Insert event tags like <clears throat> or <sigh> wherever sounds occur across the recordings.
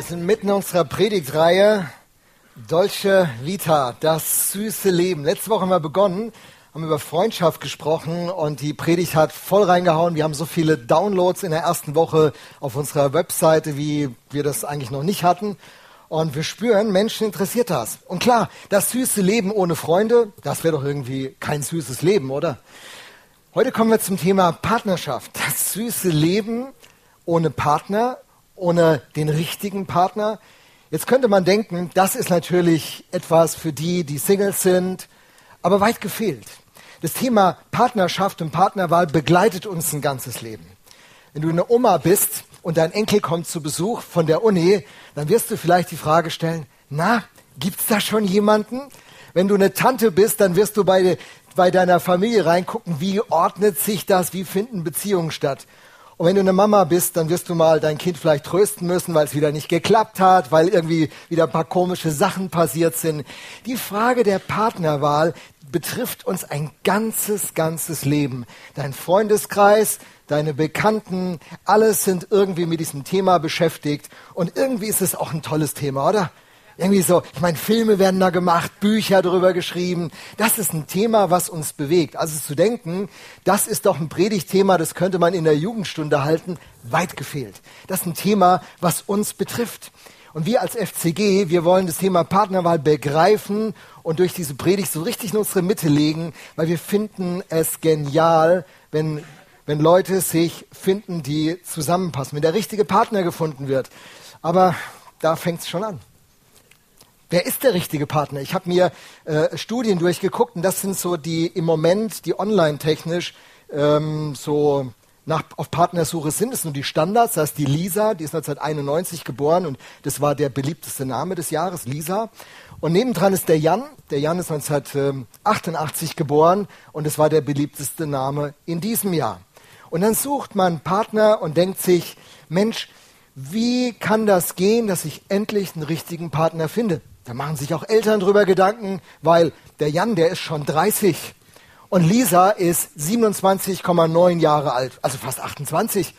Wir sind mitten in unserer Predigtreihe Dolce Vita, das süße Leben. Letzte Woche haben wir begonnen, haben über Freundschaft gesprochen und die Predigt hat voll reingehauen. Wir haben so viele Downloads in der ersten Woche auf unserer Webseite, wie wir das eigentlich noch nicht hatten. Und wir spüren, Menschen interessiert das. Und klar, das süße Leben ohne Freunde, das wäre doch irgendwie kein süßes Leben, oder? Heute kommen wir zum Thema Partnerschaft. Das süße Leben ohne Partner ohne den richtigen Partner. Jetzt könnte man denken, das ist natürlich etwas für die, die Singles sind, aber weit gefehlt. Das Thema Partnerschaft und Partnerwahl begleitet uns ein ganzes Leben. Wenn du eine Oma bist und dein Enkel kommt zu Besuch von der Uni, dann wirst du vielleicht die Frage stellen, na, gibt's da schon jemanden? Wenn du eine Tante bist, dann wirst du bei, bei deiner Familie reingucken, wie ordnet sich das, wie finden Beziehungen statt. Und wenn du eine Mama bist, dann wirst du mal dein Kind vielleicht trösten müssen, weil es wieder nicht geklappt hat, weil irgendwie wieder ein paar komische Sachen passiert sind. Die Frage der Partnerwahl betrifft uns ein ganzes, ganzes Leben. Dein Freundeskreis, deine Bekannten, alles sind irgendwie mit diesem Thema beschäftigt. Und irgendwie ist es auch ein tolles Thema, oder? Irgendwie so, ich meine, Filme werden da gemacht, Bücher darüber geschrieben. Das ist ein Thema, was uns bewegt. Also zu denken, das ist doch ein Predigtthema, das könnte man in der Jugendstunde halten, weit gefehlt. Das ist ein Thema, was uns betrifft. Und wir als FCG, wir wollen das Thema Partnerwahl begreifen und durch diese Predigt so richtig in unsere Mitte legen, weil wir finden es genial, wenn, wenn Leute sich finden, die zusammenpassen, wenn der richtige Partner gefunden wird. Aber da fängt es schon an. Wer ist der richtige Partner? Ich habe mir äh, Studien durchgeguckt und das sind so die im Moment, die online technisch ähm, so nach, auf Partnersuche sind. Das sind nur die Standards. Das heißt, die Lisa, die ist 1991 geboren und das war der beliebteste Name des Jahres, Lisa. Und nebendran ist der Jan. Der Jan ist 1988 geboren und es war der beliebteste Name in diesem Jahr. Und dann sucht man Partner und denkt sich, Mensch, wie kann das gehen, dass ich endlich einen richtigen Partner finde? Da machen sich auch Eltern drüber Gedanken, weil der Jan, der ist schon 30 und Lisa ist 27,9 Jahre alt, also fast 28.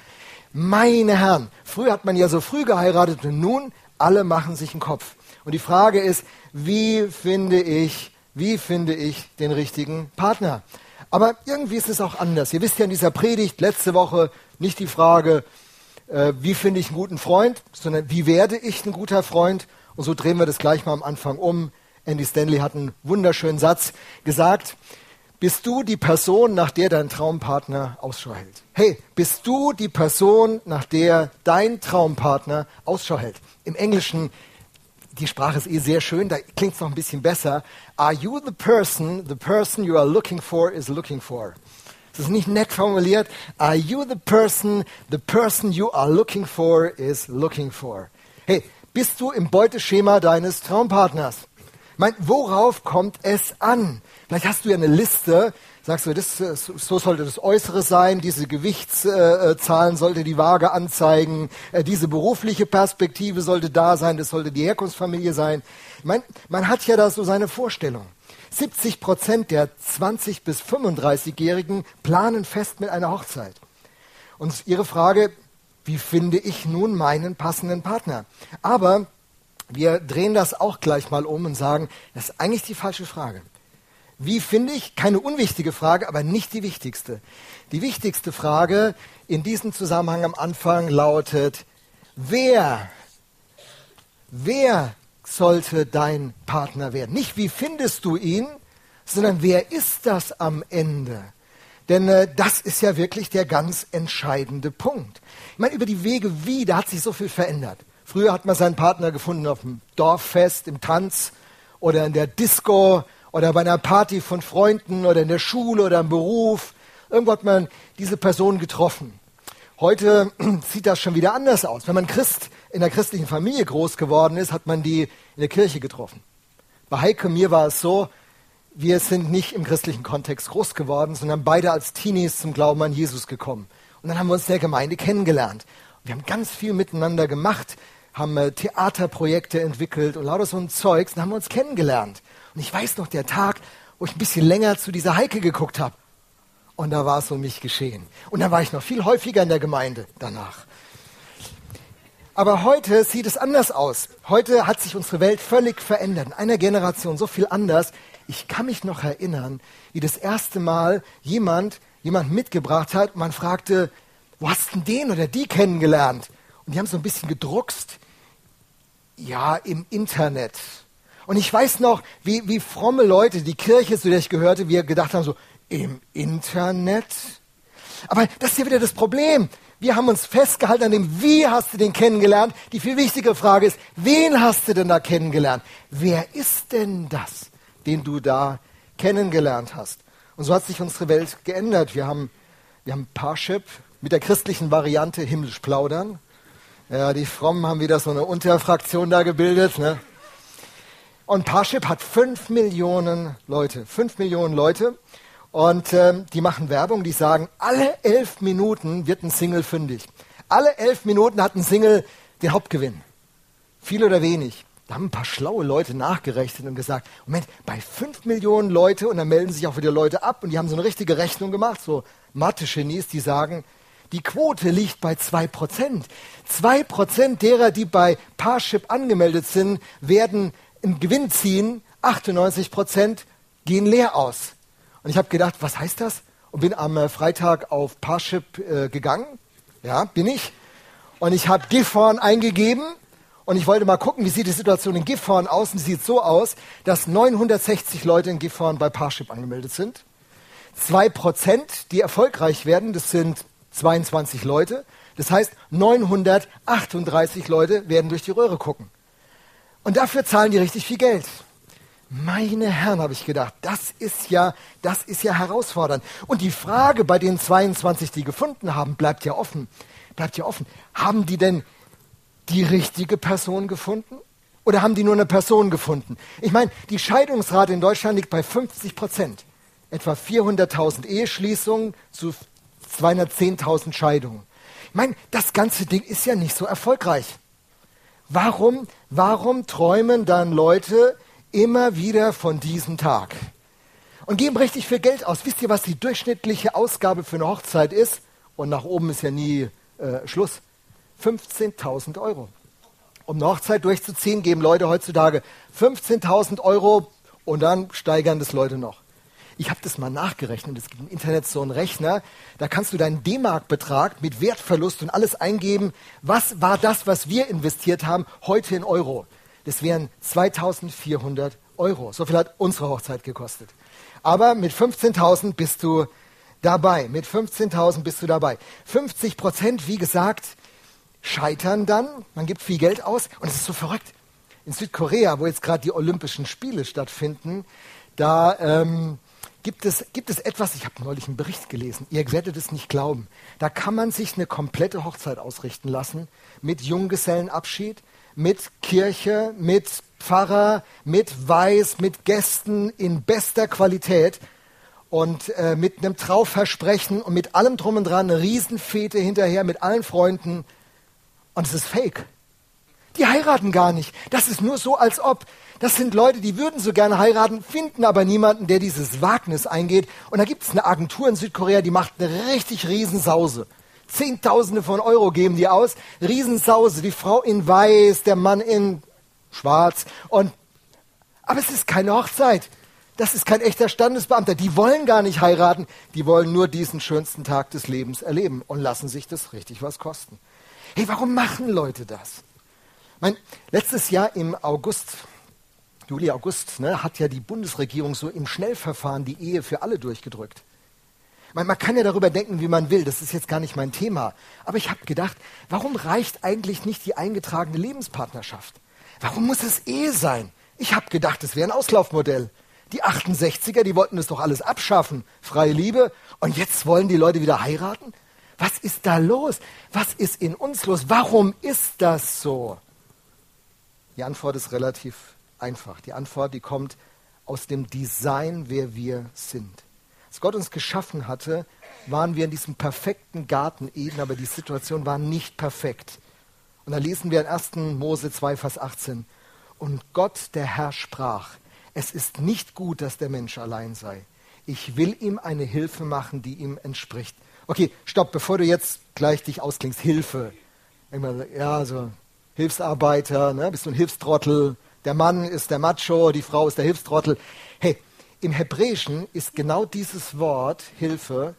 Meine Herren, früher hat man ja so früh geheiratet und nun alle machen sich einen Kopf. Und die Frage ist, wie finde ich, wie finde ich den richtigen Partner? Aber irgendwie ist es auch anders. Ihr wisst ja in dieser Predigt letzte Woche nicht die Frage, äh, wie finde ich einen guten Freund, sondern wie werde ich ein guter Freund? Und so drehen wir das gleich mal am Anfang um. Andy Stanley hat einen wunderschönen Satz gesagt. Bist du die Person, nach der dein Traumpartner Ausschau hält? Hey, bist du die Person, nach der dein Traumpartner Ausschau hält? Im Englischen, die Sprache ist eh sehr schön, da klingt es noch ein bisschen besser. Are you the person, the person you are looking for is looking for? Das ist nicht nett formuliert. Are you the person, the person you are looking for is looking for? Hey, bist du im Beuteschema deines Traumpartners? Ich meine, worauf kommt es an? Vielleicht hast du ja eine Liste, sagst du, das, so sollte das Äußere sein, diese Gewichtszahlen sollte die Waage anzeigen, äh, diese berufliche Perspektive sollte da sein, das sollte die Herkunftsfamilie sein. Ich meine, man hat ja da so seine Vorstellung. 70 Prozent der 20 bis 35-Jährigen planen fest mit einer Hochzeit. Und ihre Frage, wie finde ich nun meinen passenden Partner? Aber wir drehen das auch gleich mal um und sagen, das ist eigentlich die falsche Frage. Wie finde ich? Keine unwichtige Frage, aber nicht die wichtigste. Die wichtigste Frage in diesem Zusammenhang am Anfang lautet, wer, wer sollte dein Partner werden? Nicht wie findest du ihn, sondern wer ist das am Ende? Denn äh, das ist ja wirklich der ganz entscheidende Punkt. Ich meine, über die Wege wie, da hat sich so viel verändert. Früher hat man seinen Partner gefunden auf dem Dorffest, im Tanz oder in der Disco oder bei einer Party von Freunden oder in der Schule oder im Beruf. Irgendwo hat man diese Person getroffen. Heute <clears throat> sieht das schon wieder anders aus. Wenn man Christ in der christlichen Familie groß geworden ist, hat man die in der Kirche getroffen. Bei Heike mir war es so, wir sind nicht im christlichen Kontext groß geworden, sondern beide als Teenies zum Glauben an Jesus gekommen. Und dann haben wir uns in der Gemeinde kennengelernt. Wir haben ganz viel miteinander gemacht, haben äh, Theaterprojekte entwickelt und lauter so ein Zeugs. Dann haben wir uns kennengelernt. Und ich weiß noch, der Tag, wo ich ein bisschen länger zu dieser Heike geguckt habe. Und da war es um mich geschehen. Und dann war ich noch viel häufiger in der Gemeinde danach. Aber heute sieht es anders aus. Heute hat sich unsere Welt völlig verändert. In einer Generation so viel anders. Ich kann mich noch erinnern, wie das erste Mal jemand jemand mitgebracht hat. Man fragte, wo hast du den oder die kennengelernt? Und die haben so ein bisschen gedruckst. Ja, im Internet. Und ich weiß noch, wie, wie fromme Leute, die Kirche, zu der ich gehörte, wir gedacht haben, so, im Internet? Aber das ist ja wieder das Problem. Wir haben uns festgehalten an dem, wie hast du den kennengelernt? Die viel wichtigere Frage ist, wen hast du denn da kennengelernt? Wer ist denn das, den du da kennengelernt hast? Und so hat sich unsere Welt geändert. Wir haben, wir haben Parship mit der christlichen Variante himmlisch plaudern. Ja, die Frommen haben wieder so eine Unterfraktion da gebildet. Ne? Und Parship hat fünf Millionen Leute. Fünf Millionen Leute. Und ähm, die machen Werbung, die sagen, alle elf Minuten wird ein Single fündig. Alle elf Minuten hat ein Single den Hauptgewinn. Viel oder wenig. Da haben ein paar schlaue Leute nachgerechnet und gesagt, Moment, bei fünf Millionen Leute, und dann melden sich auch wieder Leute ab, und die haben so eine richtige Rechnung gemacht, so Mathe-Genies, die sagen, die Quote liegt bei zwei Prozent. Zwei Prozent derer, die bei Parship angemeldet sind, werden einen Gewinn ziehen, 98 Prozent gehen leer aus. Und ich habe gedacht, was heißt das? Und bin am äh, Freitag auf Parship äh, gegangen. Ja, bin ich. Und ich habe Gifhorn eingegeben. Und ich wollte mal gucken, wie sieht die Situation in Gifhorn aus. Und sie sieht so aus, dass 960 Leute in Gifhorn bei Parship angemeldet sind. Zwei Prozent, die erfolgreich werden, das sind 22 Leute. Das heißt, 938 Leute werden durch die Röhre gucken. Und dafür zahlen die richtig viel Geld. Meine Herren, habe ich gedacht, das ist ja, das ist ja herausfordernd. Und die Frage bei den 22, die gefunden haben, bleibt ja offen. Bleibt ja offen. Haben die denn die richtige Person gefunden? Oder haben die nur eine Person gefunden? Ich meine, die Scheidungsrate in Deutschland liegt bei 50 Prozent. Etwa 400.000 Eheschließungen zu 210.000 Scheidungen. Ich meine, das ganze Ding ist ja nicht so erfolgreich. Warum, warum träumen dann Leute, immer wieder von diesem Tag und geben richtig viel Geld aus. Wisst ihr, was die durchschnittliche Ausgabe für eine Hochzeit ist? Und nach oben ist ja nie äh, Schluss. 15.000 Euro. Um eine Hochzeit durchzuziehen, geben Leute heutzutage 15.000 Euro und dann steigern das Leute noch. Ich habe das mal nachgerechnet. Es gibt im Internet so einen Rechner, da kannst du deinen D-Mark-Betrag mit Wertverlust und alles eingeben. Was war das, was wir investiert haben, heute in Euro? Das wären 2400 Euro. So viel hat unsere Hochzeit gekostet. Aber mit 15.000 bist du dabei. Mit 15.000 bist du dabei. 50 Prozent, wie gesagt, scheitern dann. Man gibt viel Geld aus. Und es ist so verrückt. In Südkorea, wo jetzt gerade die Olympischen Spiele stattfinden, da ähm, gibt, es, gibt es etwas, ich habe neulich einen Bericht gelesen, ihr werdet es nicht glauben. Da kann man sich eine komplette Hochzeit ausrichten lassen mit Junggesellenabschied, mit Kirche, mit Pfarrer, mit Weiß, mit Gästen in bester Qualität und äh, mit einem Trauversprechen und mit allem drum und dran, eine Riesenfete hinterher mit allen Freunden. Und es ist fake. Die heiraten gar nicht. Das ist nur so, als ob. Das sind Leute, die würden so gerne heiraten, finden aber niemanden, der dieses Wagnis eingeht. Und da gibt es eine Agentur in Südkorea, die macht eine richtig Riesensause. Zehntausende von Euro geben die aus. Riesensause, die Frau in weiß, der Mann in schwarz. Und, aber es ist keine Hochzeit. Das ist kein echter Standesbeamter. Die wollen gar nicht heiraten. Die wollen nur diesen schönsten Tag des Lebens erleben und lassen sich das richtig was kosten. Hey, warum machen Leute das? Mein, letztes Jahr im August, Juli, August, ne, hat ja die Bundesregierung so im Schnellverfahren die Ehe für alle durchgedrückt. Man, man kann ja darüber denken, wie man will, das ist jetzt gar nicht mein Thema. Aber ich habe gedacht, warum reicht eigentlich nicht die eingetragene Lebenspartnerschaft? Warum muss es Ehe sein? Ich habe gedacht, es wäre ein Auslaufmodell. Die 68er, die wollten das doch alles abschaffen, freie Liebe. Und jetzt wollen die Leute wieder heiraten? Was ist da los? Was ist in uns los? Warum ist das so? Die Antwort ist relativ einfach. Die Antwort, die kommt aus dem Design, wer wir sind. Als Gott uns geschaffen hatte, waren wir in diesem perfekten Garten Eden, aber die Situation war nicht perfekt. Und da lesen wir in 1. Mose 2, Vers 18. Und Gott, der Herr, sprach, es ist nicht gut, dass der Mensch allein sei. Ich will ihm eine Hilfe machen, die ihm entspricht. Okay, stopp, bevor du jetzt gleich dich ausklingst. Hilfe. Ja, so Hilfsarbeiter, ne? bist du ein Hilfstrottel, der Mann ist der Macho, die Frau ist der Hilfstrottel. Hey, im Hebräischen ist genau dieses Wort Hilfe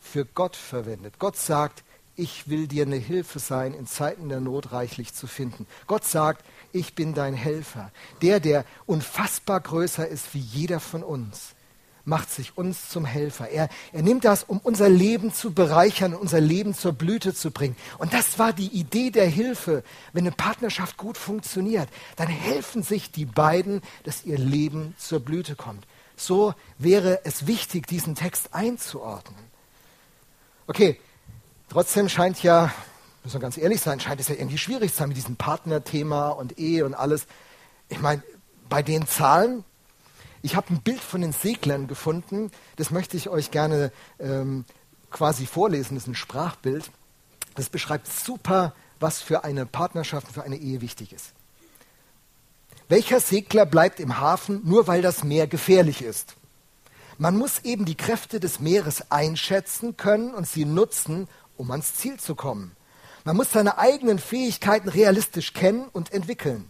für Gott verwendet. Gott sagt, ich will dir eine Hilfe sein, in Zeiten der Not reichlich zu finden. Gott sagt, ich bin dein Helfer. Der, der unfassbar größer ist wie jeder von uns, macht sich uns zum Helfer. Er, er nimmt das, um unser Leben zu bereichern, unser Leben zur Blüte zu bringen. Und das war die Idee der Hilfe. Wenn eine Partnerschaft gut funktioniert, dann helfen sich die beiden, dass ihr Leben zur Blüte kommt. So wäre es wichtig, diesen Text einzuordnen. Okay, trotzdem scheint ja, müssen wir ganz ehrlich sein, scheint es ja irgendwie schwierig zu sein mit diesem Partnerthema und Ehe und alles. Ich meine, bei den Zahlen, ich habe ein Bild von den Seglern gefunden, das möchte ich euch gerne ähm, quasi vorlesen, das ist ein Sprachbild. Das beschreibt super, was für eine Partnerschaft, für eine Ehe wichtig ist. Welcher Segler bleibt im Hafen, nur weil das Meer gefährlich ist? Man muss eben die Kräfte des Meeres einschätzen können und sie nutzen, um ans Ziel zu kommen. Man muss seine eigenen Fähigkeiten realistisch kennen und entwickeln.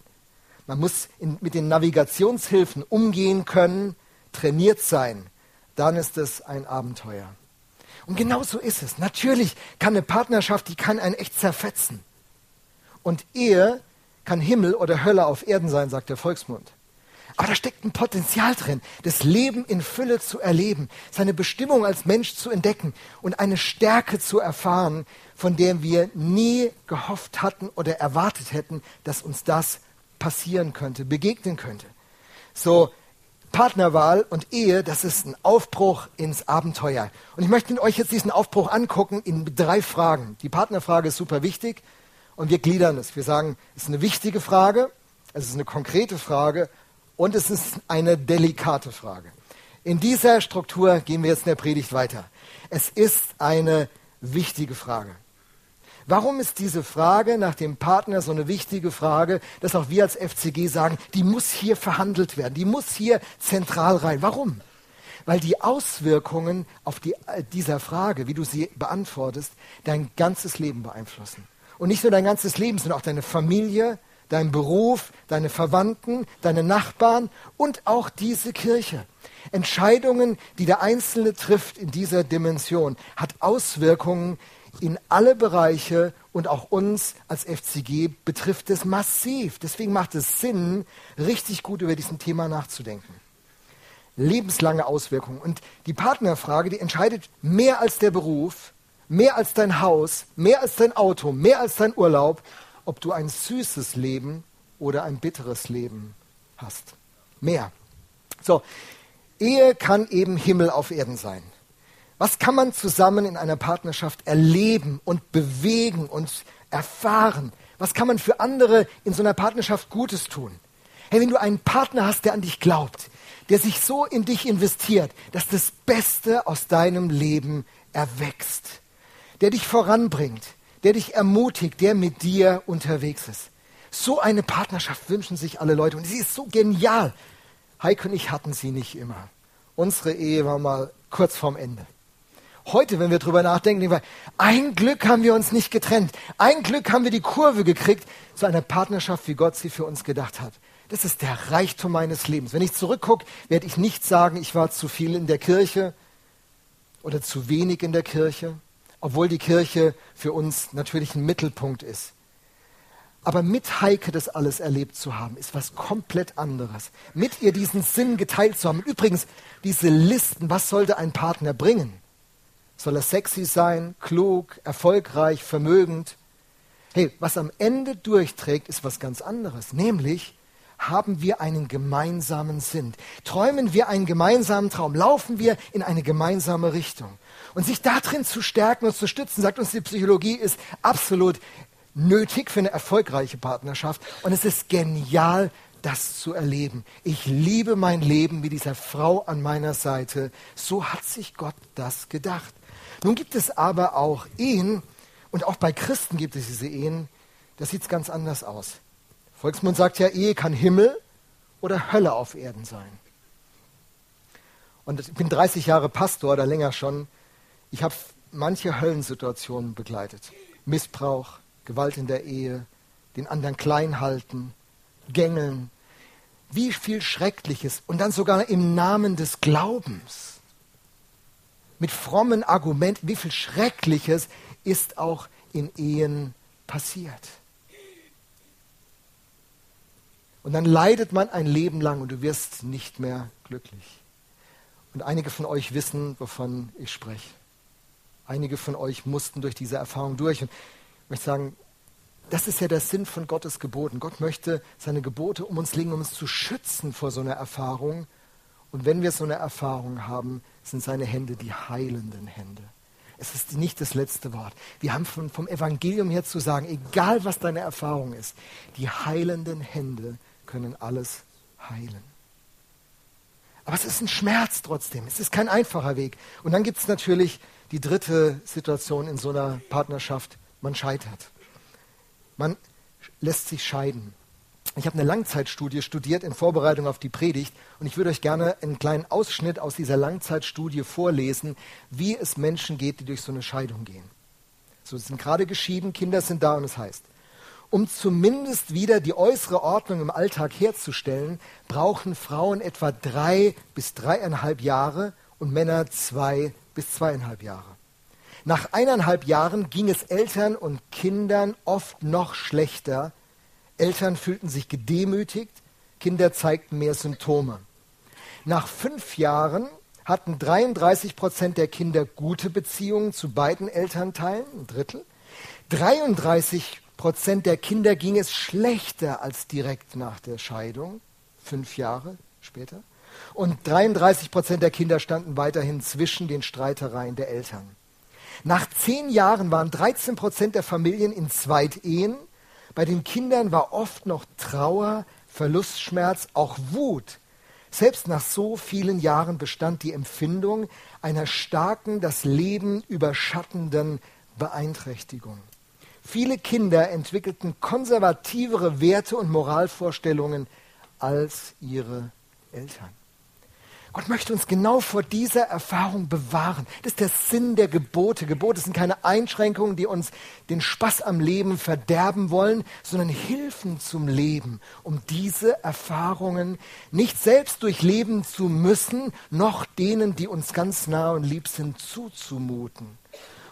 Man muss in, mit den Navigationshilfen umgehen können, trainiert sein. Dann ist es ein Abenteuer. Und genau so ist es. Natürlich kann eine Partnerschaft, die kann einen echt zerfetzen. Und Ehe kann Himmel oder Hölle auf Erden sein, sagt der Volksmund. Aber da steckt ein Potenzial drin, das Leben in Fülle zu erleben, seine Bestimmung als Mensch zu entdecken und eine Stärke zu erfahren, von der wir nie gehofft hatten oder erwartet hätten, dass uns das passieren könnte, begegnen könnte. So, Partnerwahl und Ehe, das ist ein Aufbruch ins Abenteuer. Und ich möchte euch jetzt diesen Aufbruch angucken in drei Fragen. Die Partnerfrage ist super wichtig und wir gliedern es. Wir sagen, es ist eine wichtige Frage, es ist eine konkrete Frage und es ist eine delikate Frage. In dieser Struktur gehen wir jetzt in der Predigt weiter. Es ist eine wichtige Frage. Warum ist diese Frage nach dem Partner so eine wichtige Frage, dass auch wir als FCG sagen, die muss hier verhandelt werden, die muss hier zentral rein. Warum? Weil die Auswirkungen auf die, äh, dieser Frage, wie du sie beantwortest, dein ganzes Leben beeinflussen. Und nicht nur dein ganzes Leben, sondern auch deine Familie, dein Beruf, deine Verwandten, deine Nachbarn und auch diese Kirche. Entscheidungen, die der Einzelne trifft in dieser Dimension, hat Auswirkungen in alle Bereiche und auch uns als FCG betrifft es massiv. Deswegen macht es Sinn, richtig gut über diesen Thema nachzudenken. Lebenslange Auswirkungen. Und die Partnerfrage, die entscheidet mehr als der Beruf, mehr als dein Haus, mehr als dein Auto, mehr als dein Urlaub, ob du ein süßes Leben oder ein bitteres Leben hast. Mehr. So, Ehe kann eben Himmel auf Erden sein. Was kann man zusammen in einer Partnerschaft erleben und bewegen und erfahren? Was kann man für andere in so einer Partnerschaft Gutes tun? Hey, wenn du einen Partner hast, der an dich glaubt, der sich so in dich investiert, dass das Beste aus deinem Leben erwächst, der dich voranbringt, der dich ermutigt, der mit dir unterwegs ist. So eine Partnerschaft wünschen sich alle Leute und sie ist so genial. Heike und ich hatten sie nicht immer. Unsere Ehe war mal kurz vorm Ende. Heute, wenn wir drüber nachdenken, denken wir, ein Glück haben wir uns nicht getrennt. Ein Glück haben wir die Kurve gekriegt zu einer Partnerschaft, wie Gott sie für uns gedacht hat. Das ist der Reichtum meines Lebens. Wenn ich zurückgucke, werde ich nicht sagen, ich war zu viel in der Kirche oder zu wenig in der Kirche obwohl die Kirche für uns natürlich ein Mittelpunkt ist. Aber mit Heike das alles erlebt zu haben, ist was komplett anderes. Mit ihr diesen Sinn geteilt zu haben. Übrigens, diese Listen, was sollte ein Partner bringen? Soll er sexy sein, klug, erfolgreich, vermögend? Hey, was am Ende durchträgt, ist was ganz anderes. Nämlich, haben wir einen gemeinsamen Sinn? Träumen wir einen gemeinsamen Traum? Laufen wir in eine gemeinsame Richtung? Und sich darin zu stärken und zu stützen, sagt uns die Psychologie, ist absolut nötig für eine erfolgreiche Partnerschaft. Und es ist genial, das zu erleben. Ich liebe mein Leben mit dieser Frau an meiner Seite. So hat sich Gott das gedacht. Nun gibt es aber auch Ehen, und auch bei Christen gibt es diese Ehen, da sieht es ganz anders aus. Volksmund sagt ja, Ehe kann Himmel oder Hölle auf Erden sein. Und ich bin 30 Jahre Pastor oder länger schon. Ich habe manche Höllensituationen begleitet. Missbrauch, Gewalt in der Ehe, den anderen klein halten, gängeln. Wie viel Schreckliches und dann sogar im Namen des Glaubens. Mit frommen Argumenten, wie viel Schreckliches ist auch in Ehen passiert. Und dann leidet man ein Leben lang und du wirst nicht mehr glücklich. Und einige von euch wissen, wovon ich spreche. Einige von euch mussten durch diese Erfahrung durch. Und ich möchte sagen, das ist ja der Sinn von Gottes Geboten. Gott möchte seine Gebote um uns legen, um uns zu schützen vor so einer Erfahrung. Und wenn wir so eine Erfahrung haben, sind seine Hände die heilenden Hände. Es ist nicht das letzte Wort. Wir haben von, vom Evangelium her zu sagen, egal was deine Erfahrung ist, die heilenden Hände können alles heilen. Aber es ist ein Schmerz trotzdem. Es ist kein einfacher Weg. Und dann gibt es natürlich die dritte Situation in so einer Partnerschaft. Man scheitert. Man lässt sich scheiden. Ich habe eine Langzeitstudie studiert in Vorbereitung auf die Predigt und ich würde euch gerne einen kleinen Ausschnitt aus dieser Langzeitstudie vorlesen, wie es Menschen geht, die durch so eine Scheidung gehen. So, sie sind gerade geschieden, Kinder sind da und es heißt, um zumindest wieder die äußere Ordnung im Alltag herzustellen, brauchen Frauen etwa drei bis dreieinhalb Jahre und Männer zwei bis zweieinhalb Jahre. Nach eineinhalb Jahren ging es Eltern und Kindern oft noch schlechter. Eltern fühlten sich gedemütigt, Kinder zeigten mehr Symptome. Nach fünf Jahren hatten 33 Prozent der Kinder gute Beziehungen zu beiden Elternteilen, ein Drittel. 33 Prozent der Kinder ging es schlechter als direkt nach der Scheidung, fünf Jahre später. Und 33 Prozent der Kinder standen weiterhin zwischen den Streitereien der Eltern. Nach zehn Jahren waren 13 Prozent der Familien in Zweitehen. Bei den Kindern war oft noch Trauer, Verlustschmerz, auch Wut. Selbst nach so vielen Jahren bestand die Empfindung einer starken, das Leben überschattenden Beeinträchtigung. Viele Kinder entwickelten konservativere Werte und Moralvorstellungen als ihre Eltern. Gott möchte uns genau vor dieser Erfahrung bewahren. Das ist der Sinn der Gebote. Gebote sind keine Einschränkungen, die uns den Spaß am Leben verderben wollen, sondern Hilfen zum Leben, um diese Erfahrungen nicht selbst durchleben zu müssen, noch denen, die uns ganz nah und lieb sind, zuzumuten.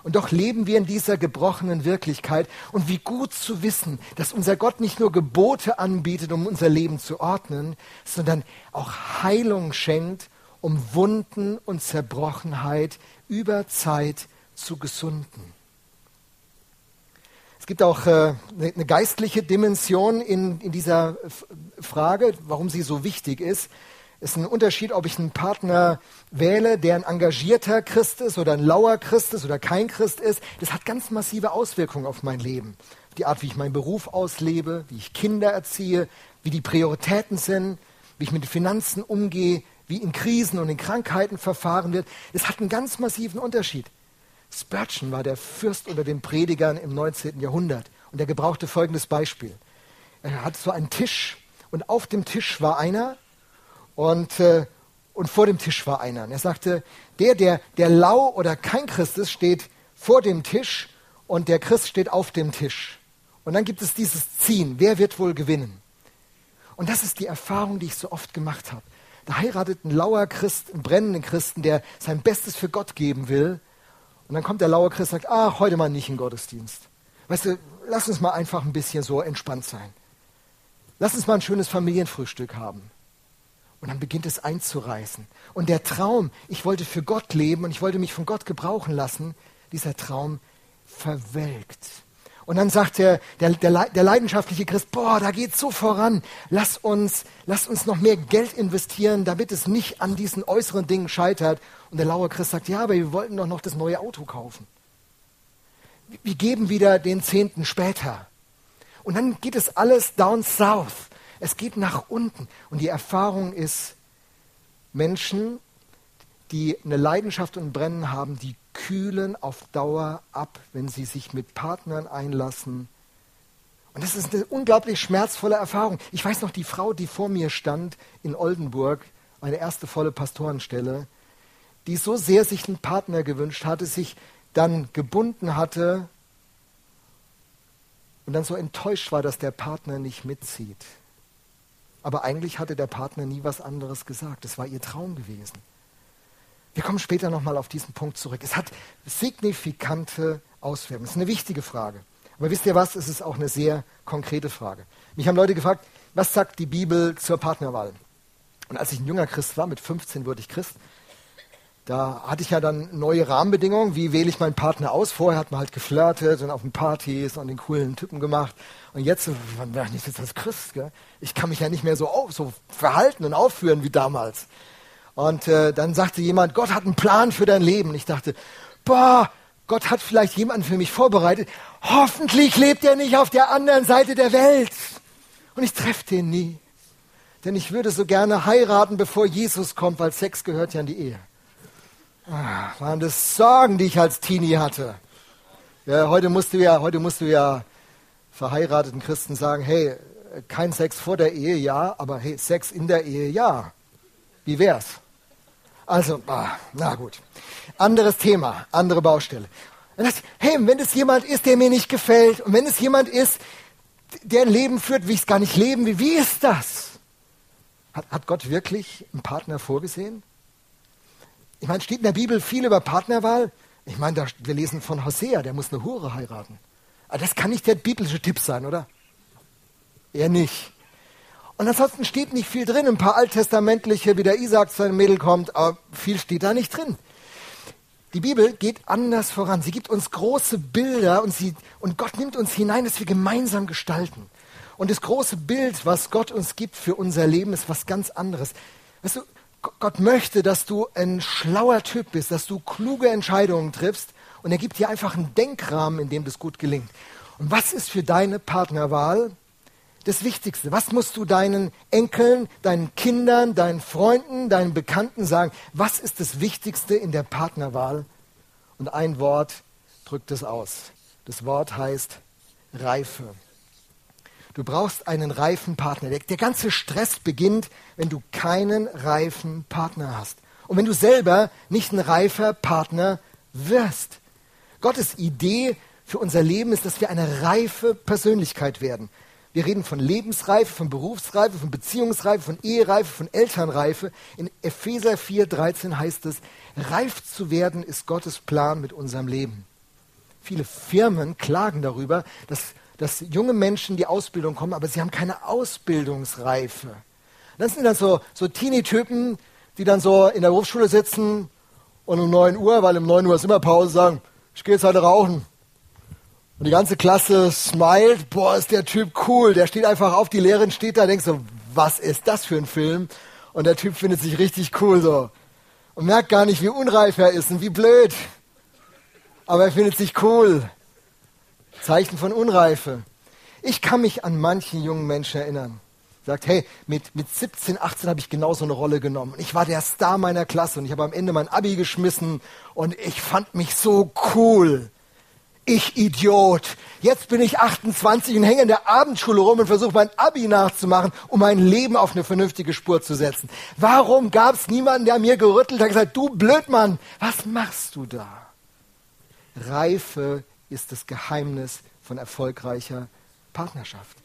Und doch leben wir in dieser gebrochenen Wirklichkeit. Und wie gut zu wissen, dass unser Gott nicht nur Gebote anbietet, um unser Leben zu ordnen, sondern auch Heilung schenkt, um Wunden und Zerbrochenheit über Zeit zu gesunden. Es gibt auch äh, eine, eine geistliche Dimension in, in dieser Frage, warum sie so wichtig ist. Es ist ein Unterschied, ob ich einen Partner wähle, der ein engagierter Christ ist oder ein lauer Christ ist oder kein Christ ist. Das hat ganz massive Auswirkungen auf mein Leben. Die Art, wie ich meinen Beruf auslebe, wie ich Kinder erziehe, wie die Prioritäten sind, wie ich mit Finanzen umgehe, wie in Krisen und in Krankheiten verfahren wird. Das hat einen ganz massiven Unterschied. Spurgeon war der Fürst unter den Predigern im 19. Jahrhundert und er gebrauchte folgendes Beispiel. Er hatte so einen Tisch und auf dem Tisch war einer, und, äh, und vor dem Tisch war einer. Und er sagte, der, der, der lau oder kein Christ ist, steht vor dem Tisch und der Christ steht auf dem Tisch. Und dann gibt es dieses Ziehen. Wer wird wohl gewinnen? Und das ist die Erfahrung, die ich so oft gemacht habe. Da heiratet ein lauer Christ, einen brennenden Christen, der sein Bestes für Gott geben will. Und dann kommt der laue Christ und sagt, ah, heute mal nicht in Gottesdienst. Weißt du, lass uns mal einfach ein bisschen so entspannt sein. Lass uns mal ein schönes Familienfrühstück haben. Und dann beginnt es einzureißen. Und der Traum, ich wollte für Gott leben und ich wollte mich von Gott gebrauchen lassen, dieser Traum verwelkt. Und dann sagt der, der, der, der leidenschaftliche Christ, boah, da geht so voran. Lass uns, lass uns noch mehr Geld investieren, damit es nicht an diesen äußeren Dingen scheitert. Und der laue Christ sagt, ja, aber wir wollten doch noch das neue Auto kaufen. Wir geben wieder den Zehnten später. Und dann geht es alles down south. Es geht nach unten. Und die Erfahrung ist, Menschen, die eine Leidenschaft und Brennen haben, die kühlen auf Dauer ab, wenn sie sich mit Partnern einlassen. Und das ist eine unglaublich schmerzvolle Erfahrung. Ich weiß noch, die Frau, die vor mir stand in Oldenburg, meine erste volle Pastorenstelle, die so sehr sich einen Partner gewünscht hatte, sich dann gebunden hatte und und dann so enttäuscht war, dass der Partner nicht mitzieht. Aber eigentlich hatte der Partner nie was anderes gesagt. Es war ihr Traum gewesen. Wir kommen später nochmal auf diesen Punkt zurück. Es hat signifikante Auswirkungen. Es ist eine wichtige Frage. Aber wisst ihr was? Es ist auch eine sehr konkrete Frage. Mich haben Leute gefragt, was sagt die Bibel zur Partnerwahl? Und als ich ein junger Christ war, mit 15 wurde ich Christ, da hatte ich ja dann neue Rahmenbedingungen. Wie wähle ich meinen Partner aus? Vorher hat man halt geflirtet und auf den Partys und den coolen Typen gemacht. Und jetzt, wann wäre ich jetzt als Christ? Gell? Ich kann mich ja nicht mehr so, auf, so verhalten und aufführen wie damals. Und äh, dann sagte jemand, Gott hat einen Plan für dein Leben. Und ich dachte, boah, Gott hat vielleicht jemanden für mich vorbereitet. Hoffentlich lebt er nicht auf der anderen Seite der Welt. Und ich treffe den nie. Denn ich würde so gerne heiraten, bevor Jesus kommt, weil Sex gehört ja in die Ehe. Ah, waren das Sorgen, die ich als Teenie hatte. Ja, heute, musst du ja, heute musst du ja verheirateten Christen sagen, hey, kein Sex vor der Ehe, ja, aber hey, Sex in der Ehe, ja. Wie wär's? Also, ah, na gut. Anderes Thema, andere Baustelle. Das, hey, wenn es jemand ist, der mir nicht gefällt, und wenn es jemand ist, der ein Leben führt, wie ich es gar nicht leben will, wie ist das? Hat, hat Gott wirklich einen Partner vorgesehen? Ich meine, steht in der Bibel viel über Partnerwahl. Ich meine, da, wir lesen von Hosea, der muss eine Hure heiraten. Aber das kann nicht der biblische Tipp sein, oder? Eher nicht. Und ansonsten steht nicht viel drin. Ein paar alttestamentliche, wie der Isaac zu seinem Mädel kommt, aber viel steht da nicht drin. Die Bibel geht anders voran. Sie gibt uns große Bilder und, sie, und Gott nimmt uns hinein, dass wir gemeinsam gestalten. Und das große Bild, was Gott uns gibt für unser Leben, ist was ganz anderes. Weißt du, Gott möchte, dass du ein schlauer Typ bist, dass du kluge Entscheidungen triffst und er gibt dir einfach einen Denkrahmen, in dem das gut gelingt. Und was ist für deine Partnerwahl das Wichtigste? Was musst du deinen Enkeln, deinen Kindern, deinen Freunden, deinen Bekannten sagen? Was ist das Wichtigste in der Partnerwahl? Und ein Wort drückt es aus. Das Wort heißt Reife. Du brauchst einen reifen Partner. Der, der, ganze Stress beginnt, wenn du keinen reifen Partner hast. Und wenn du selber nicht ein reifer Partner wirst. Gottes Idee für unser Leben ist, dass wir eine reife Persönlichkeit werden. Wir reden von Lebensreife, von Berufsreife, von Beziehungsreife, von Ehereife, von Elternreife. In Epheser 4,13 heißt es, reif zu werden ist Gottes Plan mit unserem Leben. Viele Firmen klagen darüber, dass dass junge Menschen die Ausbildung kommen, aber sie haben keine Ausbildungsreife. Das sind dann so, so Teenie-Typen, die dann so in der Berufsschule sitzen und um 9 Uhr, weil um 9 Uhr ist immer Pause, sagen, ich gehe jetzt heute rauchen. Und die ganze Klasse smilet, boah, ist der Typ cool. Der steht einfach auf, die Lehrerin steht da, denkt so, was ist das für ein Film? Und der Typ findet sich richtig cool so. Und merkt gar nicht, wie unreif er ist und wie blöd. Aber er findet sich cool. Zeichen von Unreife. Ich kann mich an manchen jungen Menschen erinnern. Sagt, hey, mit, mit 17, 18 habe ich genau so eine Rolle genommen. Ich war der Star meiner Klasse und ich habe am Ende mein Abi geschmissen und ich fand mich so cool. Ich Idiot. Jetzt bin ich 28 und hänge in der Abendschule rum und versuche mein Abi nachzumachen, um mein Leben auf eine vernünftige Spur zu setzen. Warum gab es niemanden, der mir gerüttelt hat und gesagt, du Blödmann, was machst du da? Reife ist das Geheimnis von erfolgreicher Partnerschaft.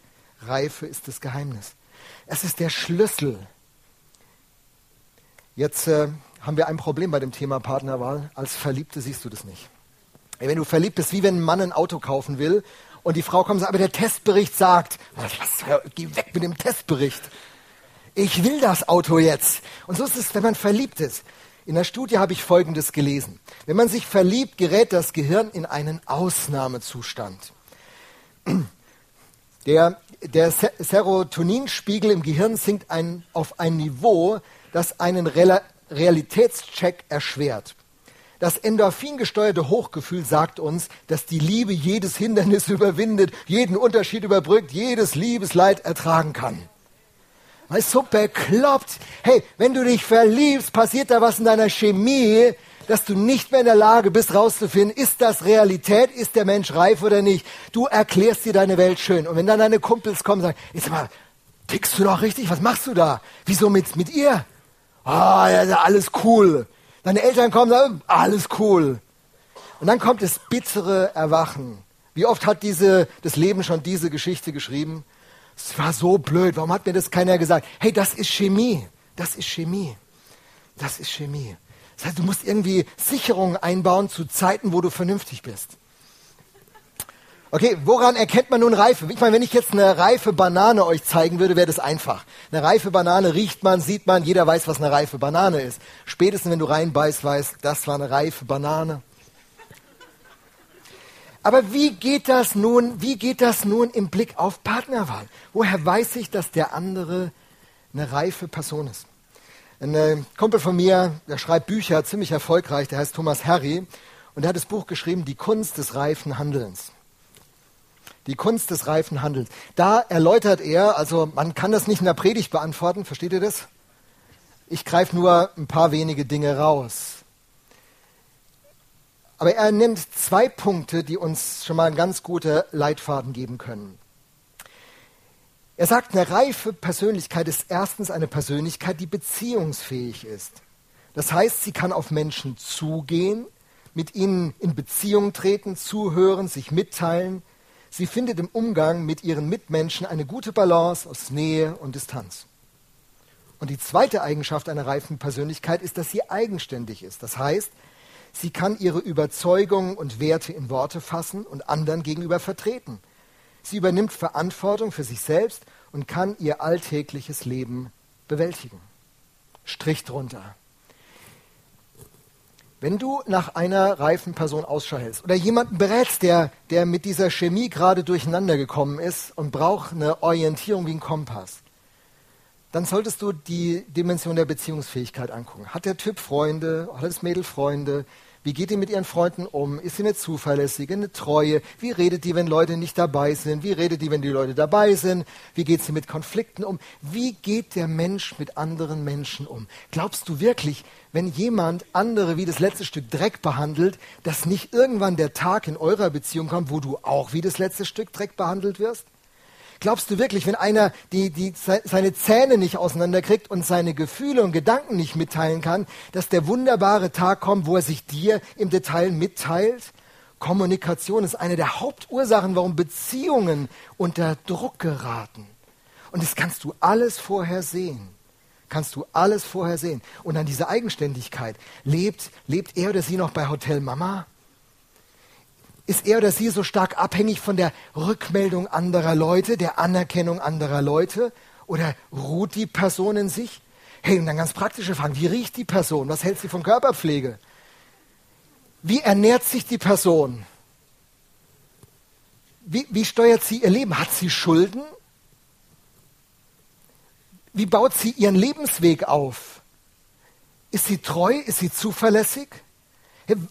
Reife ist das Geheimnis. Es ist der Schlüssel. Jetzt äh, haben wir ein Problem bei dem Thema Partnerwahl. Als Verliebte siehst du das nicht. Wenn du verliebt bist, wie wenn ein Mann ein Auto kaufen will und die Frau kommt sagt, aber der Testbericht sagt, was, geh weg mit dem Testbericht. Ich will das Auto jetzt. Und so ist es, wenn man verliebt ist. In der Studie habe ich Folgendes gelesen. Wenn man sich verliebt, gerät das Gehirn in einen Ausnahmezustand. Der, der Serotoninspiegel im Gehirn sinkt ein, auf ein Niveau, das einen Re Realitätscheck erschwert. Das endorphingesteuerte Hochgefühl sagt uns, dass die Liebe jedes Hindernis überwindet, jeden Unterschied überbrückt, jedes Liebesleid ertragen kann. Das ist so bekloppt. Hey, wenn du dich verliebst, passiert da was in deiner Chemie, dass du nicht mehr in der Lage bist, rauszufinden, ist das Realität, ist der Mensch reif oder nicht. Du erklärst dir deine Welt schön. Und wenn dann deine Kumpels kommen und sagen, jetzt mal, tickst du doch richtig? Was machst du da? Wieso mit, mit ihr? Ah, oh, ja, alles cool. Deine Eltern kommen sagen, alles cool. Und dann kommt das bittere Erwachen Wie oft hat diese, das Leben schon diese Geschichte geschrieben? Es war so blöd, warum hat mir das keiner gesagt? Hey, das ist Chemie, das ist Chemie, das ist Chemie. Das heißt, du musst irgendwie Sicherungen einbauen zu Zeiten, wo du vernünftig bist. Okay, woran erkennt man nun Reife? Ich meine, wenn ich jetzt eine reife Banane euch zeigen würde, wäre das einfach. Eine reife Banane riecht man, sieht man, jeder weiß, was eine reife Banane ist. Spätestens, wenn du reinbeißt, weißt, das war eine reife Banane. Aber wie geht das nun, wie geht das nun im Blick auf Partnerwahl? Woher weiß ich, dass der andere eine reife Person ist? Ein äh, Kumpel von mir, der schreibt Bücher, ziemlich erfolgreich, der heißt Thomas Harry und der hat das Buch geschrieben, Die Kunst des reifen Handelns. Die Kunst des reifen Handels. Da erläutert er, also man kann das nicht in der Predigt beantworten, versteht ihr das? Ich greife nur ein paar wenige Dinge raus. Aber er nimmt zwei Punkte, die uns schon mal einen ganz guten Leitfaden geben können. Er sagt, eine reife Persönlichkeit ist erstens eine Persönlichkeit, die beziehungsfähig ist. Das heißt, sie kann auf Menschen zugehen, mit ihnen in Beziehung treten, zuhören, sich mitteilen, Sie findet im Umgang mit ihren Mitmenschen eine gute Balance aus Nähe und Distanz. Und die zweite Eigenschaft einer reifen Persönlichkeit ist, dass sie eigenständig ist. Das heißt, sie kann ihre Überzeugungen und Werte in Worte fassen und anderen gegenüber vertreten. Sie übernimmt Verantwortung für sich selbst und kann ihr alltägliches Leben bewältigen. Strich drunter. Wenn du nach einer reifen Person Ausschau hältst oder jemanden berätst, der, der mit dieser Chemie gerade durcheinander gekommen ist und braucht eine Orientierung wie ein Kompass, dann solltest du die Dimension der Beziehungsfähigkeit angucken. Hat der Typ Freunde? Hat das Mädel Freunde? Wie geht die mit ihren Freunden um? Ist sie eine zuverlässige, eine treue? Wie redet die, wenn Leute nicht dabei sind? Wie redet die, wenn die Leute dabei sind? Wie geht sie mit Konflikten um? Wie geht der Mensch mit anderen Menschen um? Glaubst du wirklich, wenn jemand andere wie das letzte Stück Dreck behandelt, dass nicht irgendwann der Tag in eurer Beziehung kommt, wo du auch wie das letzte Stück Dreck behandelt wirst? Glaubst du wirklich, wenn einer die, die, seine Zähne nicht auseinanderkriegt und seine Gefühle und Gedanken nicht mitteilen kann, dass der wunderbare Tag kommt, wo er sich dir im Detail mitteilt? Kommunikation ist eine der Hauptursachen, warum Beziehungen unter Druck geraten. Und das kannst du alles vorher sehen. Kannst du alles vorher sehen. Und an dieser Eigenständigkeit lebt, lebt er oder sie noch bei Hotel Mama? Ist er oder sie so stark abhängig von der Rückmeldung anderer Leute, der Anerkennung anderer Leute? Oder ruht die Person in sich? Hey, und dann ganz praktische Fragen. Wie riecht die Person? Was hält sie von Körperpflege? Wie ernährt sich die Person? Wie, wie steuert sie ihr Leben? Hat sie Schulden? Wie baut sie ihren Lebensweg auf? Ist sie treu? Ist sie zuverlässig?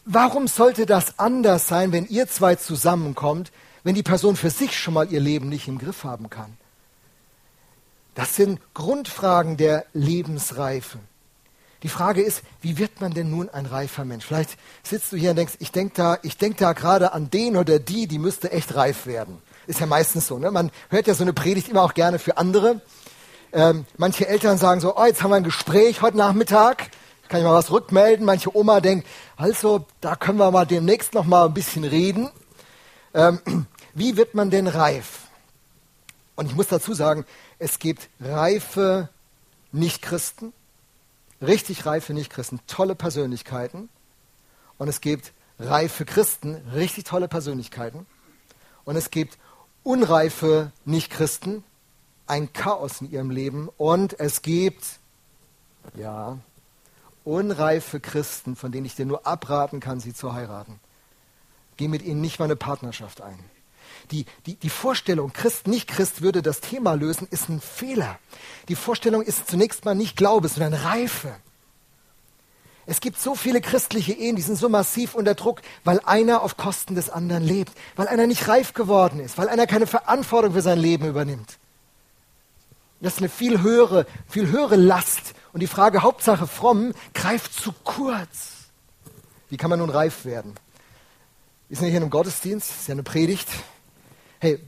Warum sollte das anders sein, wenn ihr zwei zusammenkommt, wenn die Person für sich schon mal ihr Leben nicht im Griff haben kann? Das sind Grundfragen der Lebensreife. Die Frage ist, wie wird man denn nun ein reifer Mensch? Vielleicht sitzt du hier und denkst, ich denke da, denk da gerade an den oder die, die müsste echt reif werden. Ist ja meistens so. Ne? Man hört ja so eine Predigt immer auch gerne für andere. Ähm, manche Eltern sagen so, oh, jetzt haben wir ein Gespräch heute Nachmittag kann ich mal was rückmelden. Manche Oma denkt, also da können wir mal demnächst noch mal ein bisschen reden. Ähm, <clears throat> wie wird man denn reif? Und ich muss dazu sagen, es gibt reife Nichtchristen, richtig reife Nichtchristen, tolle Persönlichkeiten. Und es gibt reife Christen, richtig tolle Persönlichkeiten. Und es gibt unreife Nichtchristen, ein Chaos in ihrem Leben. Und es gibt, ja, unreife Christen, von denen ich dir nur abraten kann, sie zu heiraten. Geh mit ihnen nicht mal eine Partnerschaft ein. Die, die, die Vorstellung, Christ, nicht Christ würde das Thema lösen, ist ein Fehler. Die Vorstellung ist zunächst mal nicht Glaube, sondern Reife. Es gibt so viele christliche Ehen, die sind so massiv unter Druck, weil einer auf Kosten des anderen lebt, weil einer nicht reif geworden ist, weil einer keine Verantwortung für sein Leben übernimmt. Das ist eine viel höhere, viel höhere Last, und die Frage Hauptsache fromm greift zu kurz. Wie kann man nun reif werden? Wir sind hier in einem Gottesdienst, ist ja eine Predigt. Hey,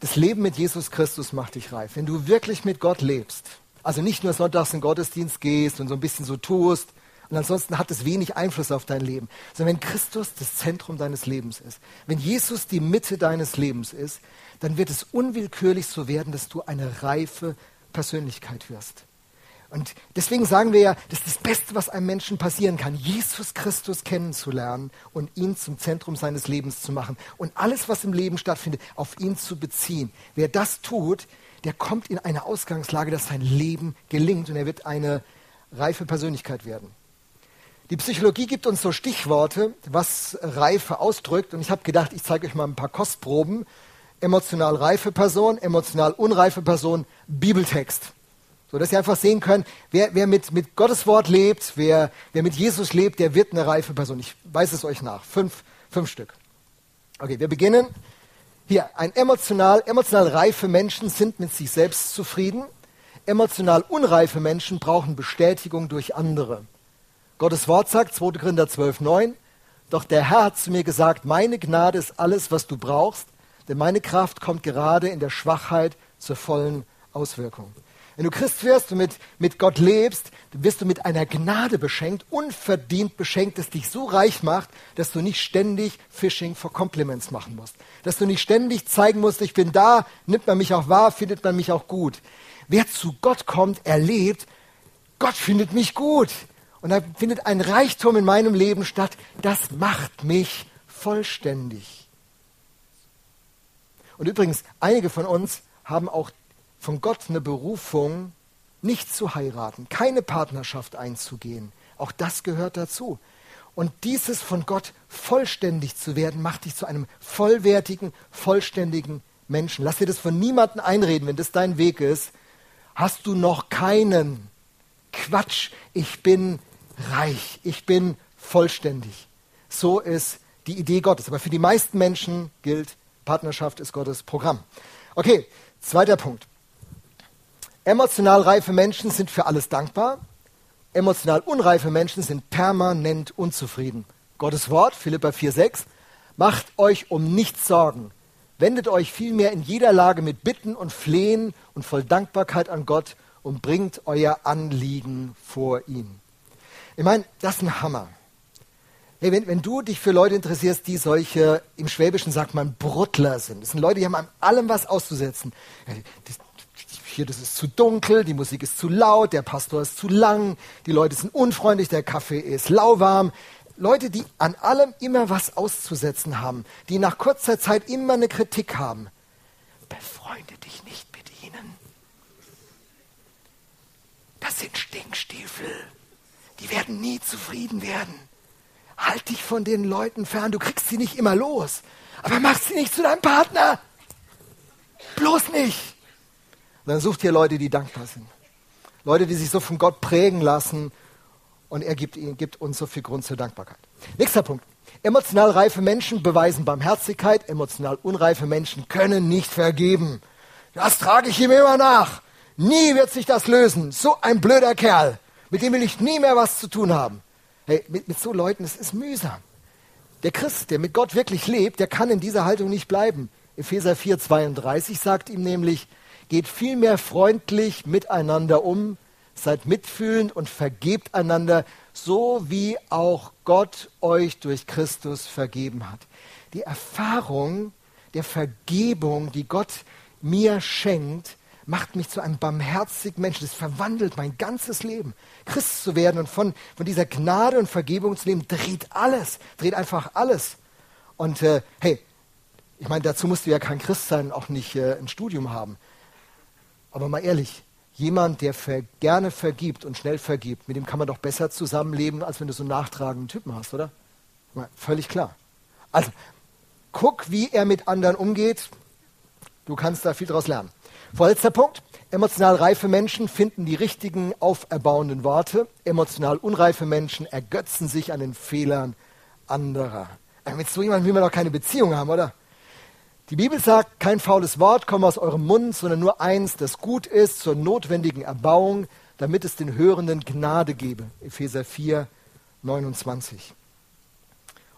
das Leben mit Jesus Christus macht dich reif. Wenn du wirklich mit Gott lebst, also nicht nur sonntags in den Gottesdienst gehst und so ein bisschen so tust, und ansonsten hat es wenig Einfluss auf dein Leben. Sondern wenn Christus das Zentrum deines Lebens ist, wenn Jesus die Mitte deines Lebens ist, dann wird es unwillkürlich so werden, dass du eine reife Persönlichkeit wirst. Und deswegen sagen wir ja, das ist das Beste, was einem Menschen passieren kann, Jesus Christus kennenzulernen und ihn zum Zentrum seines Lebens zu machen und alles, was im Leben stattfindet, auf ihn zu beziehen. Wer das tut, der kommt in eine Ausgangslage, dass sein Leben gelingt und er wird eine reife Persönlichkeit werden. Die Psychologie gibt uns so Stichworte, was Reife ausdrückt. Und ich habe gedacht, ich zeige euch mal ein paar Kostproben. Emotional reife Person, emotional unreife Person, Bibeltext. So dass ihr einfach sehen könnt, wer, wer mit, mit Gottes Wort lebt, wer, wer mit Jesus lebt, der wird eine reife Person. Ich weiß es euch nach. Fünf, fünf Stück. Okay, wir beginnen. Hier, ein emotional, emotional reife Menschen sind mit sich selbst zufrieden. Emotional unreife Menschen brauchen Bestätigung durch andere. Gottes Wort sagt, 2. Korinther 12, 9, doch der Herr hat zu mir gesagt, meine Gnade ist alles, was du brauchst, denn meine Kraft kommt gerade in der Schwachheit zur vollen Auswirkung. Wenn du Christ wirst und mit, mit Gott lebst, dann wirst du mit einer Gnade beschenkt, unverdient beschenkt, das dich so reich macht, dass du nicht ständig Fishing for Compliments machen musst. Dass du nicht ständig zeigen musst, ich bin da, nimmt man mich auch wahr, findet man mich auch gut. Wer zu Gott kommt, erlebt, Gott findet mich gut. Und da findet ein Reichtum in meinem Leben statt, das macht mich vollständig. Und übrigens, einige von uns haben auch von Gott eine Berufung, nicht zu heiraten, keine Partnerschaft einzugehen. Auch das gehört dazu. Und dieses von Gott vollständig zu werden, macht dich zu einem vollwertigen, vollständigen Menschen. Lass dir das von niemandem einreden, wenn das dein Weg ist. Hast du noch keinen? Quatsch, ich bin reich, ich bin vollständig. So ist die Idee Gottes. Aber für die meisten Menschen gilt, Partnerschaft ist Gottes Programm. Okay, zweiter Punkt. Emotional reife Menschen sind für alles dankbar. Emotional unreife Menschen sind permanent unzufrieden. Gottes Wort, Philippa 4,6, macht euch um nichts Sorgen. Wendet euch vielmehr in jeder Lage mit Bitten und Flehen und voll Dankbarkeit an Gott und bringt euer Anliegen vor ihn. Ich meine, das ist ein Hammer. Hey, wenn, wenn du dich für Leute interessierst, die solche, im Schwäbischen sagt man, Bruttler sind. Das sind Leute, die haben an allem was auszusetzen. Das, hier, das ist zu dunkel, die Musik ist zu laut, der Pastor ist zu lang, die Leute sind unfreundlich, der Kaffee ist lauwarm. Leute, die an allem immer was auszusetzen haben, die nach kurzer Zeit immer eine Kritik haben. Befreunde dich nicht mit ihnen. Das sind Stinkstiefel. Die werden nie zufrieden werden. Halt dich von den Leuten fern. Du kriegst sie nicht immer los. Aber mach sie nicht zu deinem Partner. Bloß nicht. Und dann sucht ihr Leute, die dankbar sind. Leute, die sich so von Gott prägen lassen und er gibt, gibt uns so viel Grund zur Dankbarkeit. Nächster Punkt. Emotional reife Menschen beweisen Barmherzigkeit, emotional unreife Menschen können nicht vergeben. Das trage ich ihm immer nach. Nie wird sich das lösen. So ein blöder Kerl. Mit dem will ich nie mehr was zu tun haben. Hey, mit, mit so Leuten, es ist mühsam. Der Christ, der mit Gott wirklich lebt, der kann in dieser Haltung nicht bleiben. Epheser 4, 32 sagt ihm nämlich, Geht vielmehr freundlich miteinander um, seid mitfühlend und vergebt einander, so wie auch Gott euch durch Christus vergeben hat. Die Erfahrung der Vergebung, die Gott mir schenkt, macht mich zu einem barmherzigen Menschen. Das verwandelt mein ganzes Leben. Christ zu werden und von, von dieser Gnade und Vergebung zu leben, dreht alles, dreht einfach alles. Und äh, hey, ich meine, dazu musst du ja kein Christ sein, auch nicht äh, ein Studium haben. Aber mal ehrlich, jemand, der ver gerne vergibt und schnell vergibt, mit dem kann man doch besser zusammenleben, als wenn du so einen nachtragenden Typen hast, oder? Mal, völlig klar. Also, guck, wie er mit anderen umgeht. Du kannst da viel daraus lernen. Vorletzter Punkt. Emotional reife Menschen finden die richtigen, auferbauenden Worte. Emotional unreife Menschen ergötzen sich an den Fehlern anderer. Mit so jemandem will man doch keine Beziehung haben, oder? Die Bibel sagt, kein faules Wort komme aus eurem Mund, sondern nur eins, das gut ist zur notwendigen Erbauung, damit es den Hörenden Gnade gebe. Epheser 4, 29.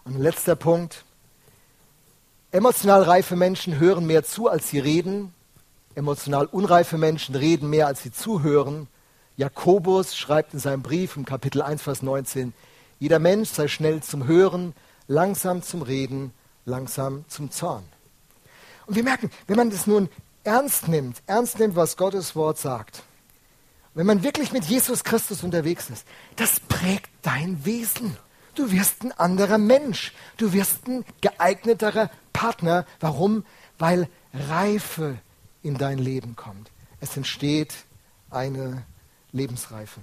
Und ein letzter Punkt. Emotional reife Menschen hören mehr zu, als sie reden. Emotional unreife Menschen reden mehr, als sie zuhören. Jakobus schreibt in seinem Brief im Kapitel 1, Vers 19, jeder Mensch sei schnell zum Hören, langsam zum Reden, langsam zum Zorn. Und wir merken, wenn man das nun ernst nimmt, ernst nimmt, was Gottes Wort sagt, wenn man wirklich mit Jesus Christus unterwegs ist, das prägt dein Wesen. Du wirst ein anderer Mensch. Du wirst ein geeigneterer Partner. Warum? Weil Reife in dein Leben kommt. Es entsteht eine Lebensreife.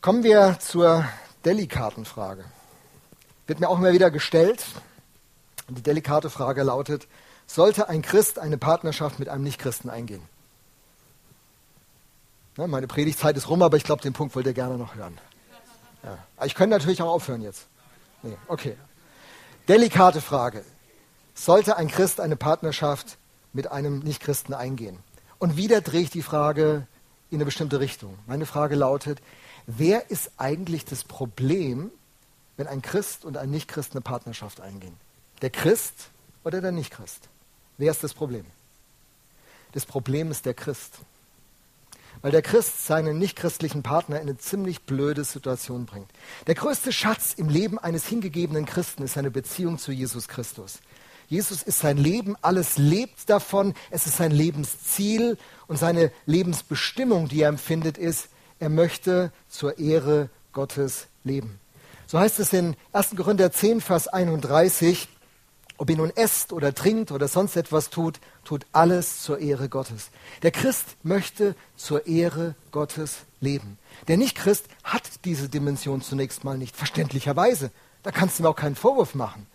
Kommen wir zur delikaten Frage. Wird mir auch immer wieder gestellt. Die delikate Frage lautet, sollte ein Christ eine Partnerschaft mit einem Nichtchristen eingehen? Ne, meine Predigtzeit ist rum, aber ich glaube, den Punkt wollt ihr gerne noch hören. Ja. Ich könnte natürlich auch aufhören jetzt. Nee, okay. Delikate Frage. Sollte ein Christ eine Partnerschaft mit einem Nichtchristen eingehen? Und wieder drehe ich die Frage in eine bestimmte Richtung. Meine Frage lautet, wer ist eigentlich das Problem, wenn ein Christ und ein Nichtchrist eine Partnerschaft eingehen? Der Christ oder der Nichtchrist? Wer ist das Problem? Das Problem ist der Christ weil der Christ seinen nichtchristlichen Partner in eine ziemlich blöde Situation bringt. Der größte Schatz im Leben eines hingegebenen Christen ist seine Beziehung zu Jesus Christus. Jesus ist sein Leben, alles lebt davon, es ist sein Lebensziel und seine Lebensbestimmung, die er empfindet, ist, er möchte zur Ehre Gottes leben. So heißt es in 1. Korinther 10, Vers 31, ob ihr nun esst oder trinkt oder sonst etwas tut, tut alles zur Ehre Gottes. Der Christ möchte zur Ehre Gottes leben. Der Nicht-Christ hat diese Dimension zunächst mal nicht, verständlicherweise. Da kannst du mir auch keinen Vorwurf machen.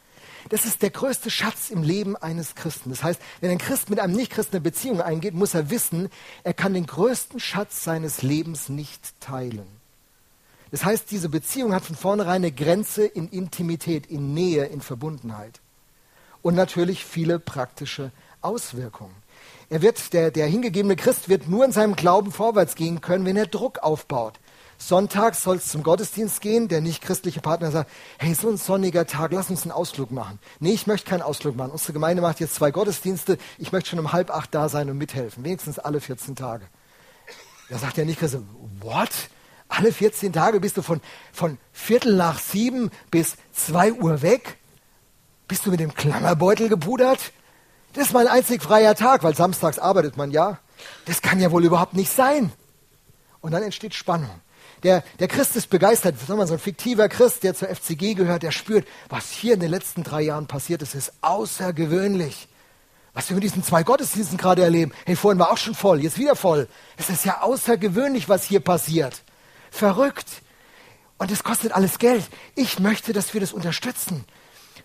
Das ist der größte Schatz im Leben eines Christen. Das heißt, wenn ein Christ mit einem Nichtchristen eine Beziehung eingeht, muss er wissen, er kann den größten Schatz seines Lebens nicht teilen. Das heißt, diese Beziehung hat von vornherein eine Grenze in Intimität, in Nähe, in Verbundenheit und natürlich viele praktische Auswirkungen. Er wird, der, der hingegebene Christ wird nur in seinem Glauben vorwärts gehen können, wenn er Druck aufbaut. Sonntags soll es zum Gottesdienst gehen. Der nicht-christliche Partner sagt, hey, so ein sonniger Tag, lass uns einen Ausflug machen. Nee, ich möchte keinen Ausflug machen. Unsere Gemeinde macht jetzt zwei Gottesdienste. Ich möchte schon um halb acht da sein und mithelfen. Wenigstens alle 14 Tage. Da sagt der nicht-Christ, what? Alle 14 Tage bist du von, von Viertel nach sieben bis zwei Uhr weg? Bist du mit dem Klammerbeutel gepudert? Das ist mein einzig freier Tag, weil samstags arbeitet man ja. Das kann ja wohl überhaupt nicht sein. Und dann entsteht Spannung. Der, der Christ ist begeistert, sagen wir, so ein fiktiver Christ, der zur FCG gehört, der spürt, was hier in den letzten drei Jahren passiert ist, ist außergewöhnlich. Was wir mit diesen zwei Gottesdiensten gerade erleben. Hey, vorhin war auch schon voll, jetzt wieder voll. Es ist ja außergewöhnlich, was hier passiert. Verrückt. Und es kostet alles Geld. Ich möchte, dass wir das unterstützen.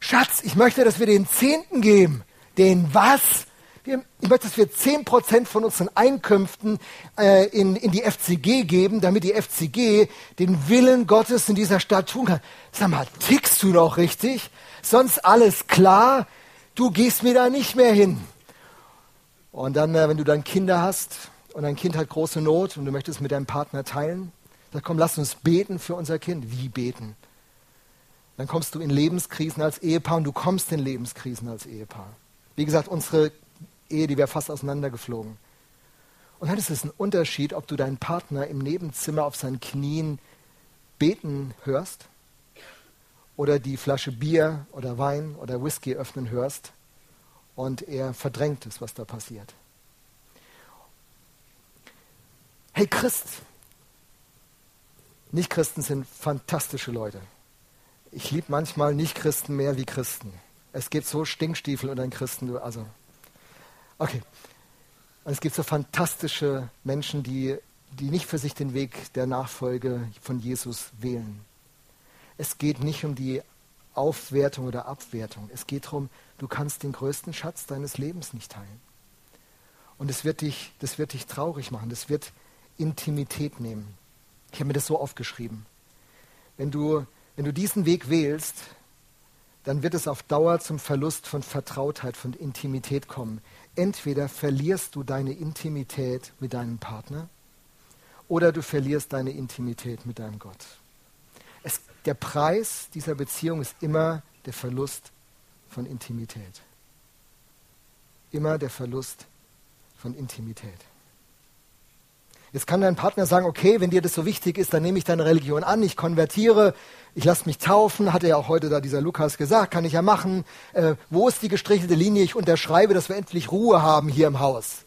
Schatz, ich möchte, dass wir den Zehnten geben. Den was? Ich möchte, dass wir zehn Prozent von unseren Einkünften äh, in, in die FCG geben, damit die FCG den Willen Gottes in dieser Stadt tun kann. Sag mal, tickst du noch richtig? Sonst alles klar? Du gehst mir da nicht mehr hin. Und dann, äh, wenn du dann Kinder hast und dein Kind hat große Not und du möchtest mit deinem Partner teilen, dann komm, lass uns beten für unser Kind. Wie beten? Dann kommst du in Lebenskrisen als Ehepaar und du kommst in Lebenskrisen als Ehepaar. Wie gesagt, unsere Ehe, die wäre fast auseinandergeflogen. Und dann ist es ein Unterschied, ob du deinen Partner im Nebenzimmer auf seinen Knien beten hörst oder die Flasche Bier oder Wein oder Whisky öffnen hörst und er verdrängt es, was da passiert. Hey Christ, Nicht-Christen sind fantastische Leute ich liebe manchmal Nicht-Christen mehr wie Christen. Es gibt so Stinkstiefel unter den Christen. Also, okay. Es gibt so fantastische Menschen, die, die nicht für sich den Weg der Nachfolge von Jesus wählen. Es geht nicht um die Aufwertung oder Abwertung. Es geht darum, du kannst den größten Schatz deines Lebens nicht teilen. Und es wird dich, das wird dich traurig machen. Das wird Intimität nehmen. Ich habe mir das so aufgeschrieben. Wenn du wenn du diesen Weg wählst, dann wird es auf Dauer zum Verlust von Vertrautheit, von Intimität kommen. Entweder verlierst du deine Intimität mit deinem Partner oder du verlierst deine Intimität mit deinem Gott. Es, der Preis dieser Beziehung ist immer der Verlust von Intimität. Immer der Verlust von Intimität. Jetzt kann dein Partner sagen, okay, wenn dir das so wichtig ist, dann nehme ich deine Religion an, ich konvertiere, ich lasse mich taufen, hat ja auch heute da dieser Lukas gesagt, kann ich ja machen. Äh, wo ist die gestrichelte Linie? Ich unterschreibe, dass wir endlich Ruhe haben hier im Haus.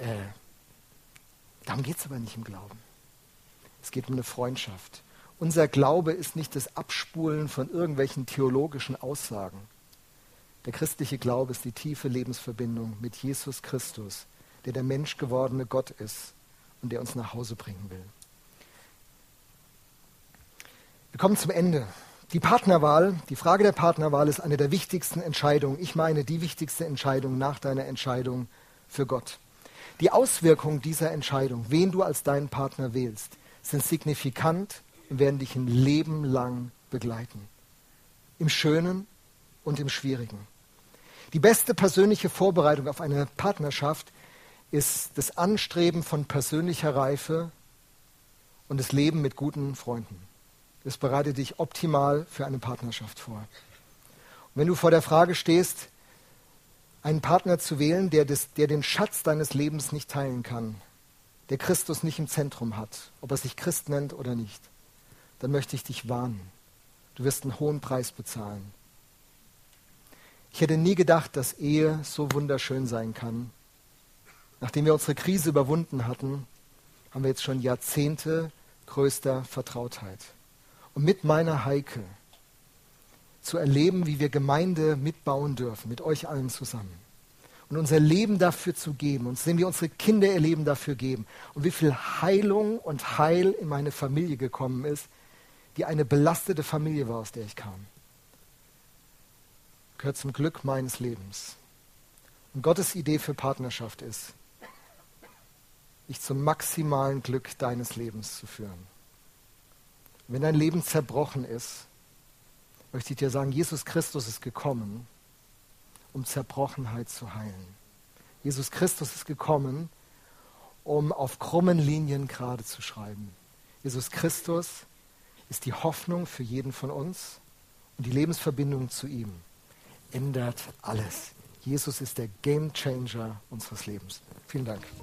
Äh, darum geht es aber nicht im Glauben. Es geht um eine Freundschaft. Unser Glaube ist nicht das Abspulen von irgendwelchen theologischen Aussagen. Der christliche Glaube ist die tiefe Lebensverbindung mit Jesus Christus, der der menschgewordene Gott ist und der uns nach Hause bringen will. Wir kommen zum Ende. Die Partnerwahl, die Frage der Partnerwahl ist eine der wichtigsten Entscheidungen. Ich meine, die wichtigste Entscheidung nach deiner Entscheidung für Gott. Die Auswirkungen dieser Entscheidung, wen du als deinen Partner wählst, sind signifikant und werden dich ein Leben lang begleiten. Im Schönen und im Schwierigen. Die beste persönliche Vorbereitung auf eine Partnerschaft ist das Anstreben von persönlicher Reife und das Leben mit guten Freunden. Das bereitet dich optimal für eine Partnerschaft vor. Und wenn du vor der Frage stehst, einen Partner zu wählen, der, das, der den Schatz deines Lebens nicht teilen kann, der Christus nicht im Zentrum hat, ob er sich Christ nennt oder nicht, dann möchte ich dich warnen. Du wirst einen hohen Preis bezahlen. Ich hätte nie gedacht, dass Ehe so wunderschön sein kann, Nachdem wir unsere Krise überwunden hatten, haben wir jetzt schon Jahrzehnte größter Vertrautheit. Und mit meiner Heike zu erleben, wie wir Gemeinde mitbauen dürfen, mit euch allen zusammen. Und unser Leben dafür zu geben, und sehen wir unsere Kinder ihr Leben dafür geben. Und wie viel Heilung und Heil in meine Familie gekommen ist, die eine belastete Familie war, aus der ich kam. Gehört zum Glück meines Lebens. Und Gottes Idee für Partnerschaft ist, dich zum maximalen Glück deines Lebens zu führen. Wenn dein Leben zerbrochen ist, möchte ich dir sagen, Jesus Christus ist gekommen, um Zerbrochenheit zu heilen. Jesus Christus ist gekommen, um auf krummen Linien gerade zu schreiben. Jesus Christus ist die Hoffnung für jeden von uns und die Lebensverbindung zu ihm ändert alles. Jesus ist der Game Changer unseres Lebens. Vielen Dank.